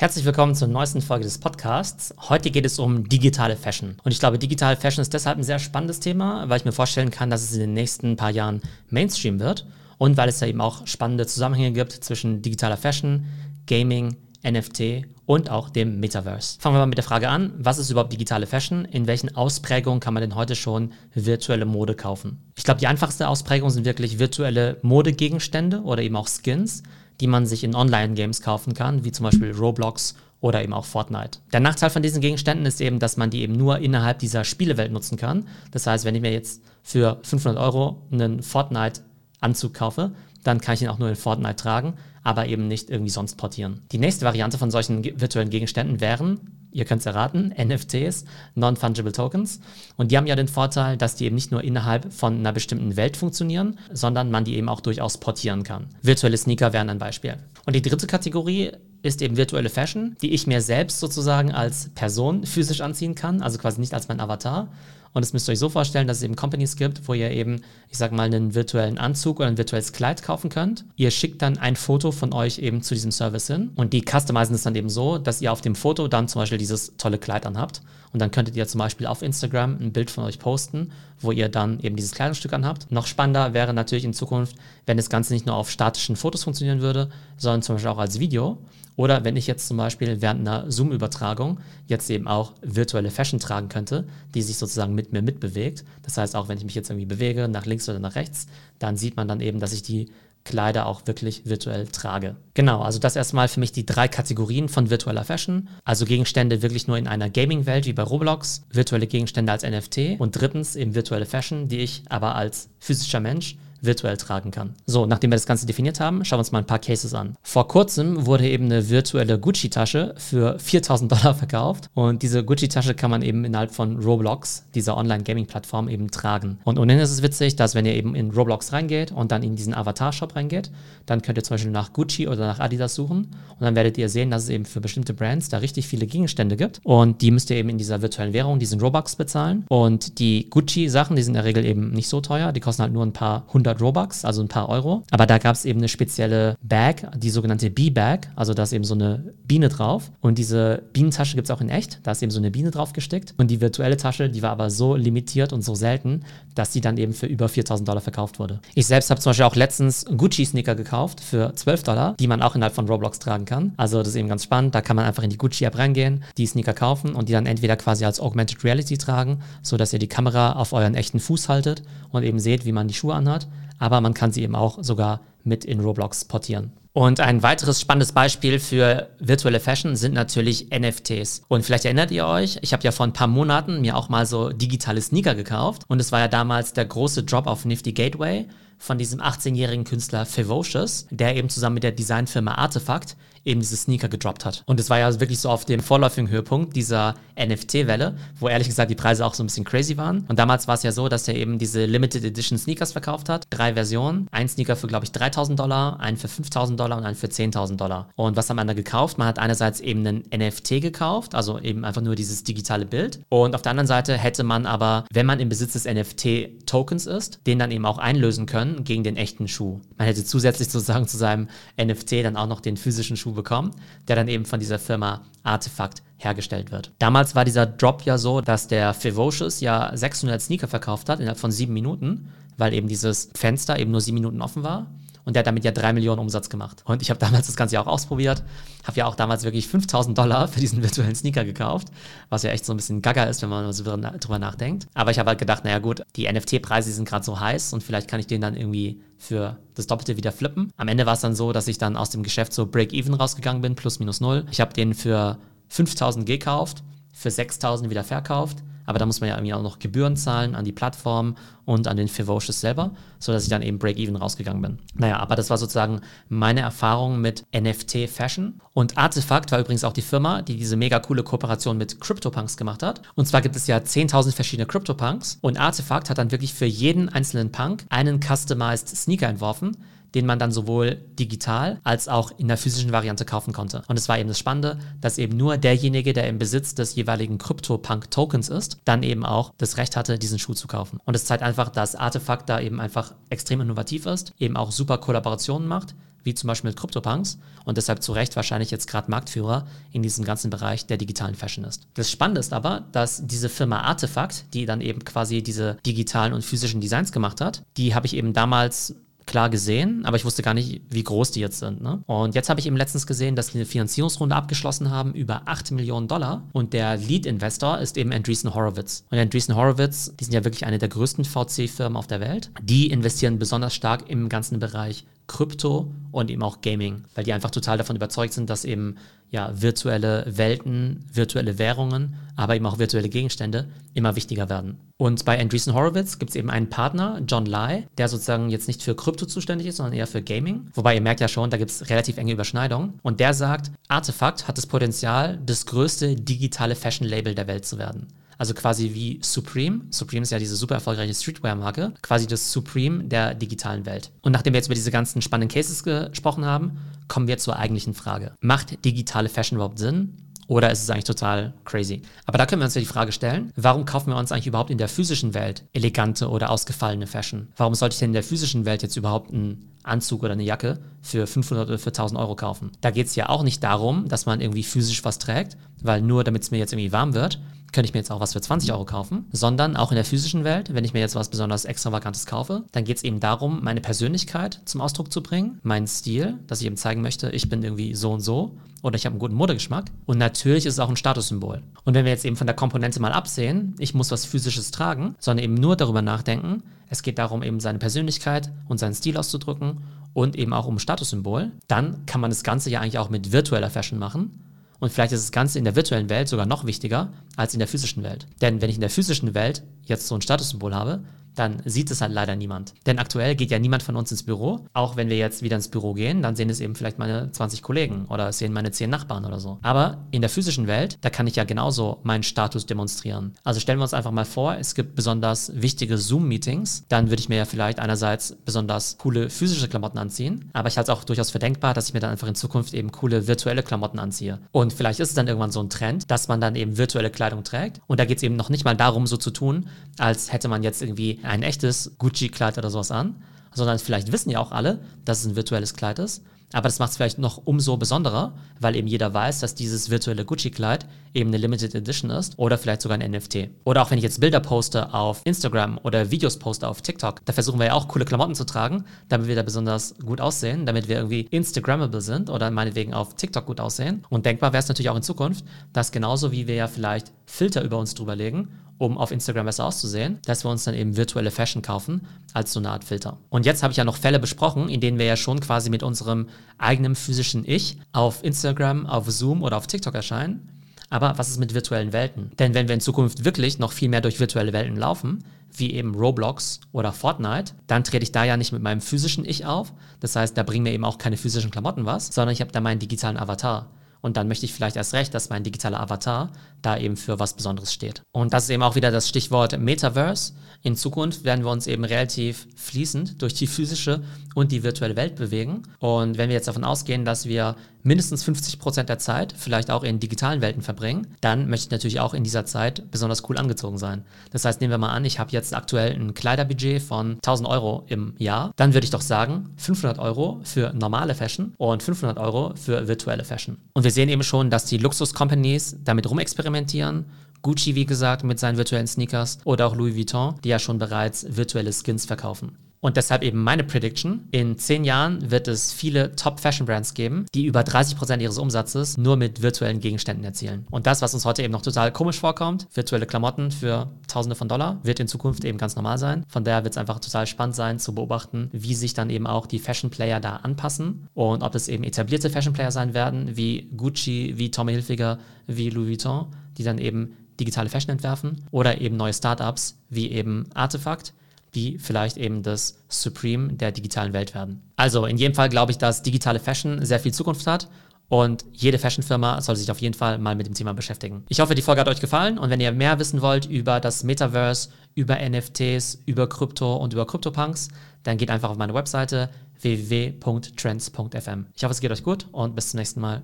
Herzlich willkommen zur neuesten Folge des Podcasts. Heute geht es um digitale Fashion. Und ich glaube, digitale Fashion ist deshalb ein sehr spannendes Thema, weil ich mir vorstellen kann, dass es in den nächsten paar Jahren Mainstream wird und weil es da eben auch spannende Zusammenhänge gibt zwischen digitaler Fashion, Gaming, NFT und auch dem Metaverse. Fangen wir mal mit der Frage an, was ist überhaupt digitale Fashion? In welchen Ausprägungen kann man denn heute schon virtuelle Mode kaufen? Ich glaube, die einfachste Ausprägung sind wirklich virtuelle Modegegenstände oder eben auch Skins, die man sich in Online-Games kaufen kann, wie zum Beispiel Roblox oder eben auch Fortnite. Der Nachteil von diesen Gegenständen ist eben, dass man die eben nur innerhalb dieser Spielewelt nutzen kann. Das heißt, wenn ich mir jetzt für 500 Euro einen Fortnite-Anzug kaufe, dann kann ich ihn auch nur in Fortnite tragen, aber eben nicht irgendwie sonst portieren. Die nächste Variante von solchen virtuellen Gegenständen wären ihr könnt es erraten, NFTs, Non-Fungible Tokens. Und die haben ja den Vorteil, dass die eben nicht nur innerhalb von einer bestimmten Welt funktionieren, sondern man die eben auch durchaus portieren kann. Virtuelle Sneaker wären ein Beispiel. Und die dritte Kategorie ist eben virtuelle Fashion, die ich mir selbst sozusagen als Person physisch anziehen kann, also quasi nicht als mein Avatar, und das müsst ihr euch so vorstellen, dass es eben Companies gibt, wo ihr eben, ich sag mal, einen virtuellen Anzug oder ein virtuelles Kleid kaufen könnt. Ihr schickt dann ein Foto von euch eben zu diesem Service hin und die customizen es dann eben so, dass ihr auf dem Foto dann zum Beispiel dieses tolle Kleid anhabt. Und dann könntet ihr zum Beispiel auf Instagram ein Bild von euch posten, wo ihr dann eben dieses Kleidungsstück anhabt. Noch spannender wäre natürlich in Zukunft, wenn das Ganze nicht nur auf statischen Fotos funktionieren würde, sondern zum Beispiel auch als Video. Oder wenn ich jetzt zum Beispiel während einer Zoom-Übertragung jetzt eben auch virtuelle Fashion tragen könnte, die sich sozusagen mit mir mitbewegt. Das heißt, auch wenn ich mich jetzt irgendwie bewege, nach links oder nach rechts, dann sieht man dann eben, dass ich die Kleider auch wirklich virtuell trage. Genau, also das erstmal für mich die drei Kategorien von virtueller Fashion. Also Gegenstände wirklich nur in einer Gaming-Welt wie bei Roblox, virtuelle Gegenstände als NFT und drittens eben virtuelle Fashion, die ich aber als physischer Mensch virtuell tragen kann. So, nachdem wir das Ganze definiert haben, schauen wir uns mal ein paar Cases an. Vor kurzem wurde eben eine virtuelle Gucci-Tasche für 4000 Dollar verkauft und diese Gucci-Tasche kann man eben innerhalb von Roblox, dieser Online-Gaming-Plattform, eben tragen. Und ohnehin ist es witzig, dass wenn ihr eben in Roblox reingeht und dann in diesen Avatar-Shop reingeht, dann könnt ihr zum Beispiel nach Gucci oder nach Adidas suchen und dann werdet ihr sehen, dass es eben für bestimmte Brands da richtig viele Gegenstände gibt und die müsst ihr eben in dieser virtuellen Währung, diesen Robux bezahlen und die Gucci-Sachen, die sind in der Regel eben nicht so teuer, die kosten halt nur ein paar hundert 100 Robux, also ein paar Euro. Aber da gab es eben eine spezielle Bag, die sogenannte Bee-Bag, also da ist eben so eine Biene drauf. Und diese Bienentasche gibt es auch in echt, da ist eben so eine Biene drauf gestickt. Und die virtuelle Tasche, die war aber so limitiert und so selten, dass die dann eben für über 4000 Dollar verkauft wurde. Ich selbst habe zum Beispiel auch letztens Gucci-Sneaker gekauft für 12 Dollar, die man auch innerhalb von Roblox tragen kann. Also das ist eben ganz spannend. Da kann man einfach in die Gucci-App reingehen, die Sneaker kaufen und die dann entweder quasi als Augmented Reality tragen, sodass ihr die Kamera auf euren echten Fuß haltet und eben seht, wie man die Schuhe anhat aber man kann sie eben auch sogar mit in Roblox portieren. Und ein weiteres spannendes Beispiel für virtuelle Fashion sind natürlich NFTs. Und vielleicht erinnert ihr euch, ich habe ja vor ein paar Monaten mir auch mal so digitale Sneaker gekauft. Und es war ja damals der große Drop auf Nifty Gateway von diesem 18-jährigen Künstler Fevocious, der eben zusammen mit der Designfirma Artefakt eben diese Sneaker gedroppt hat. Und es war ja wirklich so auf dem vorläufigen Höhepunkt dieser NFT-Welle, wo ehrlich gesagt die Preise auch so ein bisschen crazy waren. Und damals war es ja so, dass er eben diese Limited Edition Sneakers verkauft hat. Drei Versionen. Ein Sneaker für, glaube ich, 3000 Dollar, einen für 5000 Dollar und einen für 10.000 Dollar. Und was hat man da gekauft? Man hat einerseits eben einen NFT gekauft, also eben einfach nur dieses digitale Bild. Und auf der anderen Seite hätte man aber, wenn man im Besitz des NFT-Tokens ist, den dann eben auch einlösen können gegen den echten Schuh. Man hätte zusätzlich sozusagen zu seinem NFT dann auch noch den physischen Schuh bekommen, der dann eben von dieser Firma Artefakt hergestellt wird. Damals war dieser Drop ja so, dass der Fevocious ja 600 Sneaker verkauft hat innerhalb von sieben Minuten, weil eben dieses Fenster eben nur sieben Minuten offen war. Und der hat damit ja drei Millionen Umsatz gemacht. Und ich habe damals das Ganze ja auch ausprobiert. Habe ja auch damals wirklich 5000 Dollar für diesen virtuellen Sneaker gekauft, was ja echt so ein bisschen gaga ist, wenn man so drüber nachdenkt. Aber ich habe halt gedacht, naja gut, die NFT-Preise sind gerade so heiß und vielleicht kann ich den dann irgendwie für das Doppelte wieder flippen. Am Ende war es dann so, dass ich dann aus dem Geschäft so Break-Even rausgegangen bin, plus minus null. Ich habe den für 5000 gekauft, für 6000 wieder verkauft aber da muss man ja irgendwie auch noch Gebühren zahlen an die Plattform und an den Fevocious selber, sodass ich dann eben Break-Even rausgegangen bin. Naja, aber das war sozusagen meine Erfahrung mit NFT-Fashion. Und Artefakt war übrigens auch die Firma, die diese mega coole Kooperation mit CryptoPunks gemacht hat. Und zwar gibt es ja 10.000 verschiedene CryptoPunks und Artefakt hat dann wirklich für jeden einzelnen Punk einen customized Sneaker entworfen, den man dann sowohl digital als auch in der physischen Variante kaufen konnte. Und es war eben das Spannende, dass eben nur derjenige, der im Besitz des jeweiligen CryptoPunk-Tokens ist, dann eben auch das Recht hatte, diesen Schuh zu kaufen. Und es zeigt einfach, dass Artefakt da eben einfach extrem innovativ ist, eben auch super Kollaborationen macht, wie zum Beispiel mit CryptoPunks und deshalb zu Recht wahrscheinlich jetzt gerade Marktführer in diesem ganzen Bereich der digitalen Fashion ist. Das Spannende ist aber, dass diese Firma Artefakt, die dann eben quasi diese digitalen und physischen Designs gemacht hat, die habe ich eben damals klar gesehen, aber ich wusste gar nicht, wie groß die jetzt sind. Ne? Und jetzt habe ich eben letztens gesehen, dass die eine Finanzierungsrunde abgeschlossen haben über 8 Millionen Dollar und der Lead-Investor ist eben Andreessen Horowitz. Und Andreessen Horowitz, die sind ja wirklich eine der größten VC-Firmen auf der Welt, die investieren besonders stark im ganzen Bereich Krypto und eben auch Gaming, weil die einfach total davon überzeugt sind, dass eben ja virtuelle Welten, virtuelle Währungen, aber eben auch virtuelle Gegenstände immer wichtiger werden. Und bei Andreessen Horowitz gibt es eben einen Partner, John Lai, der sozusagen jetzt nicht für Krypto zuständig ist, sondern eher für Gaming. Wobei ihr merkt ja schon, da gibt es relativ enge Überschneidungen. Und der sagt, Artefakt hat das Potenzial, das größte digitale Fashion-Label der Welt zu werden. Also quasi wie Supreme. Supreme ist ja diese super erfolgreiche Streetwear-Marke. Quasi das Supreme der digitalen Welt. Und nachdem wir jetzt über diese ganzen spannenden Cases gesprochen haben, kommen wir zur eigentlichen Frage. Macht digitale Fashion überhaupt Sinn? Oder ist es eigentlich total crazy? Aber da können wir uns ja die Frage stellen, warum kaufen wir uns eigentlich überhaupt in der physischen Welt elegante oder ausgefallene Fashion? Warum sollte ich denn in der physischen Welt jetzt überhaupt einen Anzug oder eine Jacke für 500 oder für 1000 Euro kaufen? Da geht es ja auch nicht darum, dass man irgendwie physisch was trägt, weil nur damit es mir jetzt irgendwie warm wird, könnte ich mir jetzt auch was für 20 Euro kaufen, sondern auch in der physischen Welt, wenn ich mir jetzt was besonders Extravagantes kaufe, dann geht es eben darum, meine Persönlichkeit zum Ausdruck zu bringen, meinen Stil, dass ich eben zeigen möchte, ich bin irgendwie so und so oder ich habe einen guten Modegeschmack. Und natürlich ist es auch ein Statussymbol. Und wenn wir jetzt eben von der Komponente mal absehen, ich muss was Physisches tragen, sondern eben nur darüber nachdenken, es geht darum, eben seine Persönlichkeit und seinen Stil auszudrücken und eben auch um Statussymbol, dann kann man das Ganze ja eigentlich auch mit virtueller Fashion machen und vielleicht ist das Ganze in der virtuellen Welt sogar noch wichtiger als in der physischen Welt. Denn wenn ich in der physischen Welt jetzt so ein Statussymbol habe, dann sieht es halt leider niemand. Denn aktuell geht ja niemand von uns ins Büro. Auch wenn wir jetzt wieder ins Büro gehen, dann sehen es eben vielleicht meine 20 Kollegen oder es sehen meine 10 Nachbarn oder so. Aber in der physischen Welt, da kann ich ja genauso meinen Status demonstrieren. Also stellen wir uns einfach mal vor, es gibt besonders wichtige Zoom-Meetings. Dann würde ich mir ja vielleicht einerseits besonders coole physische Klamotten anziehen, aber ich halte es auch durchaus für denkbar, dass ich mir dann einfach in Zukunft eben coole virtuelle Klamotten anziehe. Und vielleicht ist es dann irgendwann so ein Trend, dass man dann eben virtuelle Kleidung trägt. Und da geht es eben noch nicht mal darum, so zu tun, als hätte man jetzt irgendwie ein echtes Gucci-Kleid oder sowas an, sondern vielleicht wissen ja auch alle, dass es ein virtuelles Kleid ist. Aber das macht es vielleicht noch umso besonderer, weil eben jeder weiß, dass dieses virtuelle Gucci-Kleid eben eine Limited Edition ist oder vielleicht sogar ein NFT. Oder auch wenn ich jetzt Bilder poste auf Instagram oder Videos poste auf TikTok, da versuchen wir ja auch coole Klamotten zu tragen, damit wir da besonders gut aussehen, damit wir irgendwie Instagrammable sind oder meinetwegen auf TikTok gut aussehen. Und denkbar wäre es natürlich auch in Zukunft, dass genauso wie wir ja vielleicht Filter über uns drüber legen um auf Instagram besser auszusehen, dass wir uns dann eben virtuelle Fashion kaufen als so eine Art Filter. Und jetzt habe ich ja noch Fälle besprochen, in denen wir ja schon quasi mit unserem eigenen physischen Ich auf Instagram, auf Zoom oder auf TikTok erscheinen. Aber was ist mit virtuellen Welten? Denn wenn wir in Zukunft wirklich noch viel mehr durch virtuelle Welten laufen, wie eben Roblox oder Fortnite, dann trete ich da ja nicht mit meinem physischen Ich auf. Das heißt, da bringen mir eben auch keine physischen Klamotten was, sondern ich habe da meinen digitalen Avatar. Und dann möchte ich vielleicht erst recht, dass mein digitaler Avatar da eben für was Besonderes steht. Und das ist eben auch wieder das Stichwort Metaverse. In Zukunft werden wir uns eben relativ fließend durch die physische und die virtuelle Welt bewegen. Und wenn wir jetzt davon ausgehen, dass wir mindestens 50 Prozent der Zeit vielleicht auch in digitalen Welten verbringen, dann möchte ich natürlich auch in dieser Zeit besonders cool angezogen sein. Das heißt, nehmen wir mal an, ich habe jetzt aktuell ein Kleiderbudget von 1000 Euro im Jahr. Dann würde ich doch sagen, 500 Euro für normale Fashion und 500 Euro für virtuelle Fashion. Und wir sehen eben schon, dass die Luxus-Companies damit rumexperimentieren Gucci, wie gesagt, mit seinen virtuellen Sneakers oder auch Louis Vuitton, die ja schon bereits virtuelle Skins verkaufen. Und deshalb eben meine Prediction. In zehn Jahren wird es viele Top-Fashion-Brands geben, die über 30 Prozent ihres Umsatzes nur mit virtuellen Gegenständen erzielen. Und das, was uns heute eben noch total komisch vorkommt, virtuelle Klamotten für Tausende von Dollar, wird in Zukunft eben ganz normal sein. Von daher wird es einfach total spannend sein zu beobachten, wie sich dann eben auch die Fashion-Player da anpassen und ob es eben etablierte Fashion-Player sein werden, wie Gucci, wie Tommy Hilfiger, wie Louis Vuitton, die dann eben digitale Fashion entwerfen oder eben neue Startups wie eben Artefakt, die vielleicht eben das Supreme der digitalen Welt werden. Also in jedem Fall glaube ich, dass digitale Fashion sehr viel Zukunft hat und jede Fashionfirma soll sich auf jeden Fall mal mit dem Thema beschäftigen. Ich hoffe, die Folge hat euch gefallen und wenn ihr mehr wissen wollt über das Metaverse, über NFTs, über Krypto und über CryptoPunks, dann geht einfach auf meine Webseite www.trends.fm. Ich hoffe, es geht euch gut und bis zum nächsten Mal.